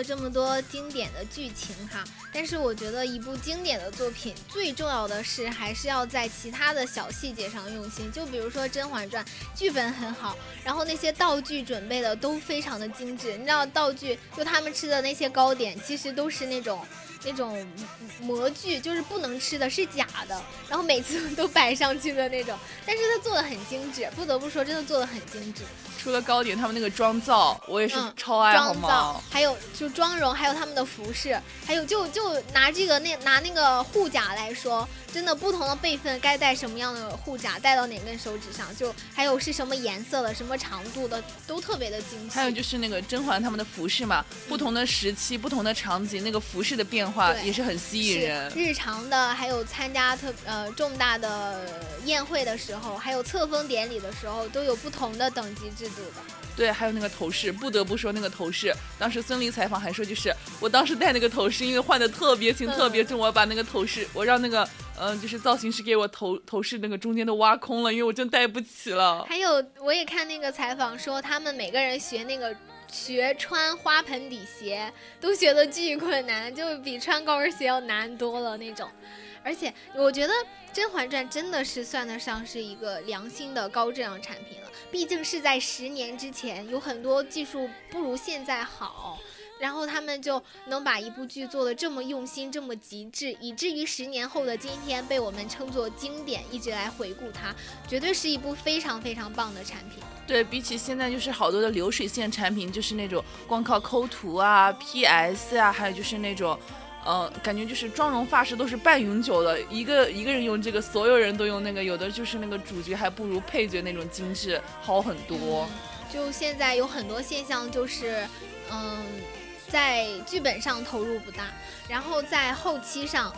了这么多经典的剧情哈，但是我觉得一部经典的作品最重要的是还是要在其他的小细节上用心。就比如说《甄嬛传》，剧本很好，然后那些道具准备的都非常的精致。你知道道具，就他们吃的那些糕点，其实都是那种。那种模具就是不能吃的，是假的，然后每次都摆上去的那种，但是它做的很精致，不得不说，真的做的很精致。除了糕点，他们那个妆造，我也是嗯超爱，好妆造吗？，还有就妆容，还有他们的服饰，还有就就拿这个那拿那个护甲来说，真的不同的辈分该戴什么样的护甲，戴到哪根手指上，就还有是什么颜色的、什么长度的，都特别的精细。还有就是那个甄嬛他们的服饰嘛，不同的时期、不同的场景，那个服饰的变化也是很吸引人。日常的，还有参加特呃重大的宴会的时候，还有册封典礼的时候，都有不同的等级制度的。对，还有那个头饰，不得不说那个头饰，当时孙俪采访还说，就是我当时戴那个头饰，因为换的特别勤、嗯特别重，我把那个头饰，我让那个嗯、呃就是造型师给我头头饰那个中间都挖空了，因为我真戴不起了。还有，我也看那个采访说，他们每个人学那个学穿花盆底鞋都学的巨困难，就比穿高跟鞋要难多了那种。而且我觉得《甄嬛传》真的是算得上是一个良心的高质量产品了，毕竟是在十年之前，有很多技术不如现在好。然后他们就能把一部剧做得这么用心、这么极致，以至于十年后的今天被我们称作经典，一直来回顾它，绝对是一部非常非常棒的产品。对比起现在就是好多的流水线产品，就是那种光靠抠图啊、PS 啊，还有就是那种。呃，感觉就是妆容发饰都是半永久的，一个一个人用这个，所有人都用那个，有的就是那个主角还不如配角那种精致好很多。就现在有很多现象，就是，嗯，在剧本上投入不大，然后在后期上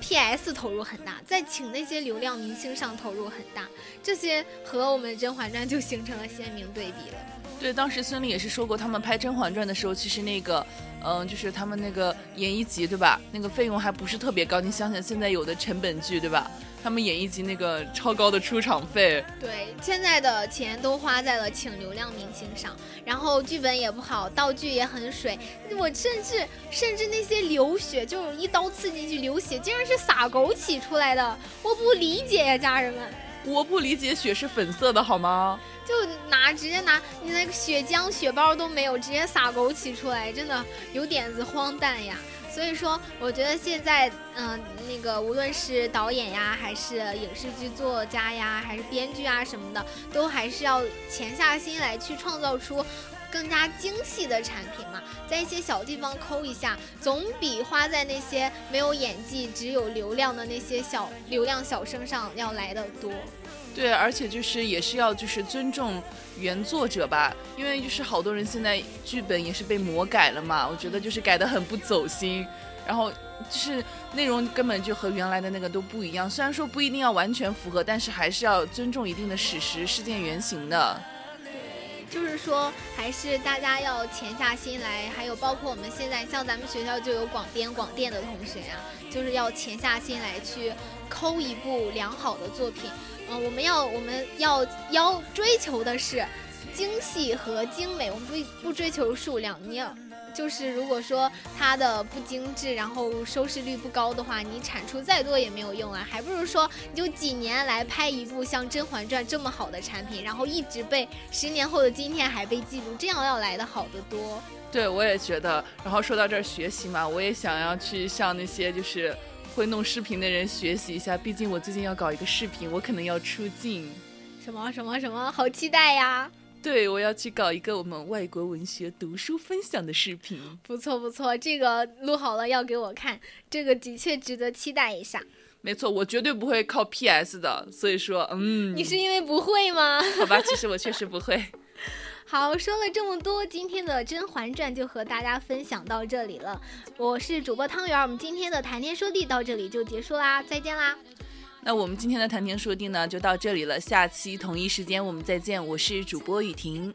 ，PS 投入很大，在请那些流量明星上投入很大，这些和我们《甄嬛传》就形成了鲜明对比了。对，当时孙俪也是说过，他们拍《甄嬛传》的时候，其实那个，嗯、就是他们那个演一集，对吧？那个费用还不是特别高。你想想，现在有的成本剧，对吧？他们演一集那个超高的出场费，对，现在的钱都花在了请流量明星上，然后剧本也不好，道具也很水。我甚至甚至那些流血，就一刀刺进去流血，竟然是撒枸杞出来的，我不理解呀，家人们。我不理解血是粉色的好吗？就拿直接拿你那个血浆、血包都没有，直接撒枸杞出来，真的有点子荒诞呀。所以说，我觉得现在，嗯、那个无论是导演呀，还是影视剧作家呀，还是编剧啊什么的，都还是要潜下心来去创造出更加精细的产品嘛，在一些小地方抠一下，总比花在那些没有演技、只有流量的那些小流量小生上要来的多。对，而且就是也是要就是尊重原作者吧，因为就是好多人现在剧本也是被魔改了嘛，我觉得就是改得很不走心，然后就是内容根本就和原来的那个都不一样。虽然说不一定要完全符合，但是还是要尊重一定的史实事件原型的。就是说，还是大家要潜下心来，还有包括我们现在像咱们学校就有广编广电的同学啊，就是要潜下心来去抠一部良好的作品。嗯、我们要我们要要追求的是精细和精美，我们不不追求数量。你要就是如果说它的不精致，然后收视率不高的话，你产出再多也没有用啊，还不如说你就几年来拍一部像《甄嬛传》这么好的产品，然后一直被十年后的今天还被记录，这样要来的好得多。对，我也觉得。然后说到这儿学习嘛，我也想要去向那些就是会弄视频的人学习一下，毕竟我最近要搞一个视频，我可能要出镜。什么什么什么，好期待呀！对，我要去搞一个我们外国文学读书分享的视频。不错不错，这个录好了要给我看，这个的确值得期待一下。没错，我绝对不会靠 PS 的，所以说，嗯，你是因为不会吗？好吧，其实我确实不会。好，说了这么多，今天的《甄嬛传》就和大家分享到这里了。我是主播汤圆儿，我们今天的谈天说地到这里就结束啦，再见啦！那我们今天的谈天说地呢，就到这里了。下期同一时间我们再见，我是主播雨婷。